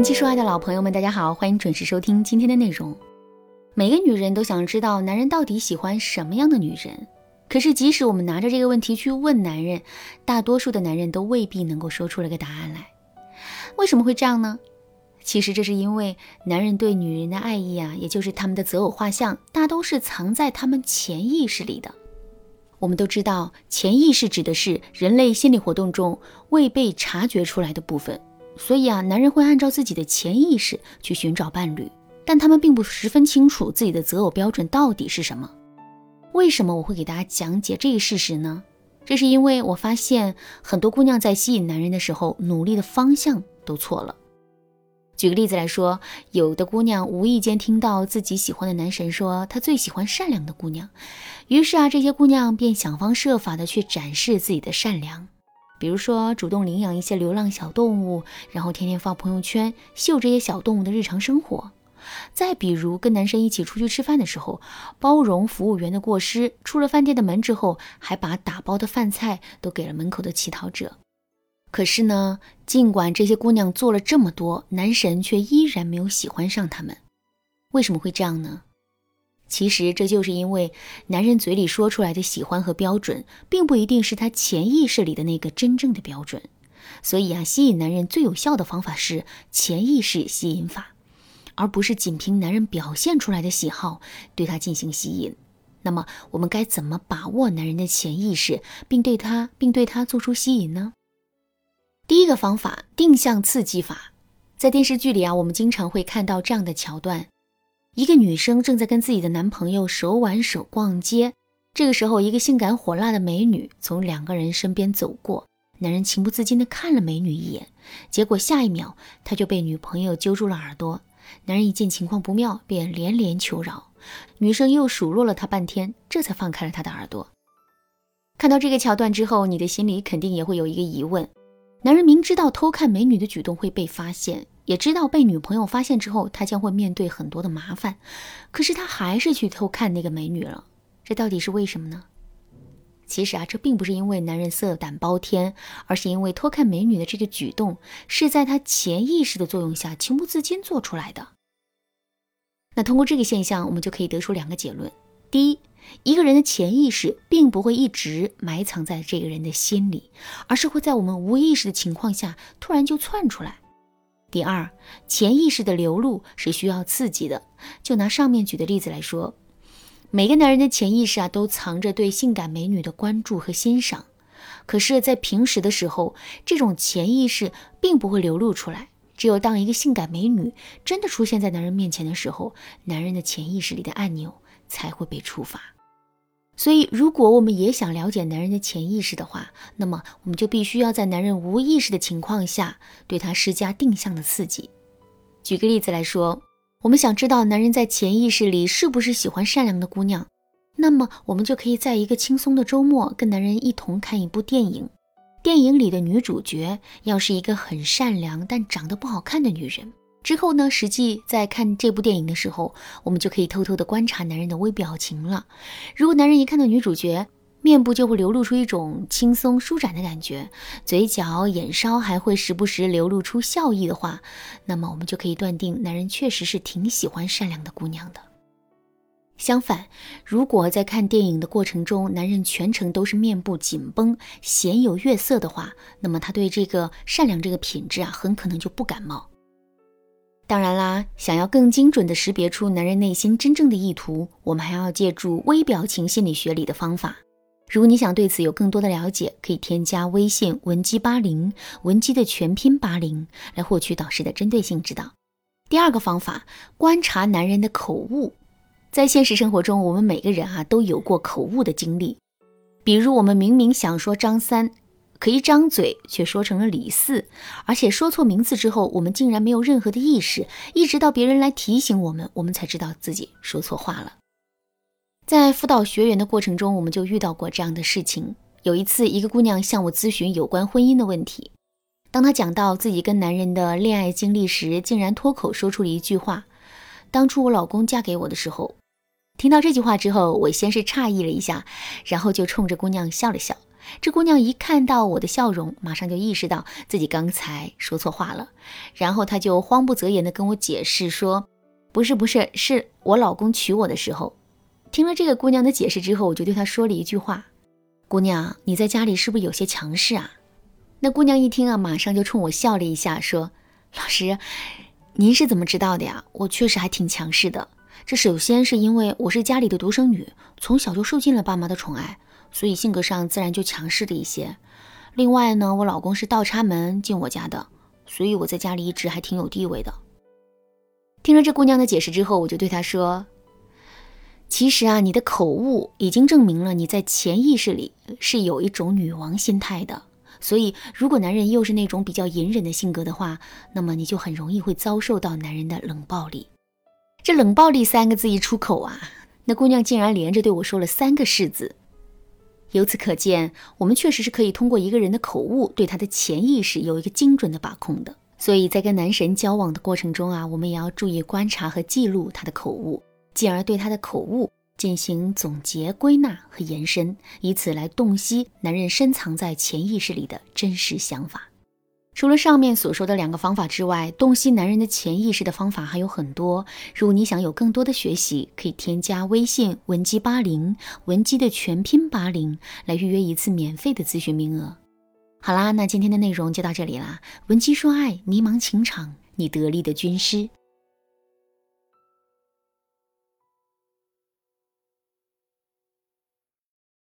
文姬说爱的老朋友们，大家好，欢迎准时收听今天的内容。每个女人都想知道男人到底喜欢什么样的女人，可是即使我们拿着这个问题去问男人，大多数的男人都未必能够说出了个答案来。为什么会这样呢？其实这是因为男人对女人的爱意啊，也就是他们的择偶画像，大都是藏在他们潜意识里的。我们都知道，潜意识指的是人类心理活动中未被察觉出来的部分。所以啊，男人会按照自己的潜意识去寻找伴侣，但他们并不十分清楚自己的择偶标准到底是什么。为什么我会给大家讲解这一事实呢？这是因为我发现很多姑娘在吸引男人的时候，努力的方向都错了。举个例子来说，有的姑娘无意间听到自己喜欢的男神说他最喜欢善良的姑娘，于是啊，这些姑娘便想方设法的去展示自己的善良，比如说主动领养一些流浪小动物，然后天天发朋友圈秀这些小动物的日常生活；再比如跟男生一起出去吃饭的时候，包容服务员的过失，出了饭店的门之后，还把打包的饭菜都给了门口的乞讨者。可是呢，尽管这些姑娘做了这么多，男神却依然没有喜欢上她们。为什么会这样呢？其实这就是因为男人嘴里说出来的喜欢和标准，并不一定是他潜意识里的那个真正的标准。所以啊，吸引男人最有效的方法是潜意识吸引法，而不是仅凭男人表现出来的喜好对他进行吸引。那么，我们该怎么把握男人的潜意识，并对他并对他做出吸引呢？第一个方法，定向刺激法，在电视剧里啊，我们经常会看到这样的桥段：一个女生正在跟自己的男朋友手挽手逛街，这个时候，一个性感火辣的美女从两个人身边走过，男人情不自禁地看了美女一眼，结果下一秒他就被女朋友揪住了耳朵，男人一见情况不妙，便连连求饶，女生又数落了他半天，这才放开了他的耳朵。看到这个桥段之后，你的心里肯定也会有一个疑问。男人明知道偷看美女的举动会被发现，也知道被女朋友发现之后他将会面对很多的麻烦，可是他还是去偷看那个美女了，这到底是为什么呢？其实啊，这并不是因为男人色胆包天，而是因为偷看美女的这个举动是在他潜意识的作用下情不自禁做出来的。那通过这个现象，我们就可以得出两个结论：第一，一个人的潜意识并不会一直埋藏在这个人的心里，而是会在我们无意识的情况下突然就窜出来。第二，潜意识的流露是需要刺激的。就拿上面举的例子来说，每个男人的潜意识啊都藏着对性感美女的关注和欣赏，可是，在平时的时候，这种潜意识并不会流露出来。只有当一个性感美女真的出现在男人面前的时候，男人的潜意识里的按钮。才会被触发，所以如果我们也想了解男人的潜意识的话，那么我们就必须要在男人无意识的情况下，对他施加定向的刺激。举个例子来说，我们想知道男人在潜意识里是不是喜欢善良的姑娘，那么我们就可以在一个轻松的周末，跟男人一同看一部电影。电影里的女主角要是一个很善良但长得不好看的女人。之后呢？实际在看这部电影的时候，我们就可以偷偷的观察男人的微表情了。如果男人一看到女主角，面部就会流露出一种轻松舒展的感觉，嘴角、眼梢还会时不时流露出笑意的话，那么我们就可以断定男人确实是挺喜欢善良的姑娘的。相反，如果在看电影的过程中，男人全程都是面部紧绷、鲜有月色的话，那么他对这个善良这个品质啊，很可能就不感冒。当然啦，想要更精准地识别出男人内心真正的意图，我们还要借助微表情心理学里的方法。如果你想对此有更多的了解，可以添加微信文姬八零，文姬的全拼八零，来获取导师的针对性指导。第二个方法，观察男人的口误。在现实生活中，我们每个人啊都有过口误的经历，比如我们明明想说张三。可一张嘴却说成了李四，而且说错名字之后，我们竟然没有任何的意识，一直到别人来提醒我们，我们才知道自己说错话了。在辅导学员的过程中，我们就遇到过这样的事情。有一次，一个姑娘向我咨询有关婚姻的问题，当她讲到自己跟男人的恋爱经历时，竟然脱口说出了一句话：“当初我老公嫁给我的时候。”听到这句话之后，我先是诧异了一下，然后就冲着姑娘笑了笑。这姑娘一看到我的笑容，马上就意识到自己刚才说错话了，然后她就慌不择言地跟我解释说：“不是，不是，是我老公娶我的时候。”听了这个姑娘的解释之后，我就对她说了一句话：“姑娘，你在家里是不是有些强势啊？”那姑娘一听啊，马上就冲我笑了一下，说：“老师，您是怎么知道的呀？我确实还挺强势的。这首先是因为我是家里的独生女，从小就受尽了爸妈的宠爱。”所以性格上自然就强势了一些。另外呢，我老公是倒插门进我家的，所以我在家里一直还挺有地位的。听了这姑娘的解释之后，我就对她说：“其实啊，你的口误已经证明了你在潜意识里是有一种女王心态的。所以，如果男人又是那种比较隐忍的性格的话，那么你就很容易会遭受到男人的冷暴力。这冷暴力三个字一出口啊，那姑娘竟然连着对我说了三个是字。”由此可见，我们确实是可以通过一个人的口误，对他的潜意识有一个精准的把控的。所以在跟男神交往的过程中啊，我们也要注意观察和记录他的口误，进而对他的口误进行总结、归纳和延伸，以此来洞悉男人深藏在潜意识里的真实想法。除了上面所说的两个方法之外，洞悉男人的潜意识的方法还有很多。如果你想有更多的学习，可以添加微信文姬八零，文姬的全拼八零，来预约一次免费的咨询名额。好啦，那今天的内容就到这里啦。文姬说爱，迷茫情场，你得力的军师。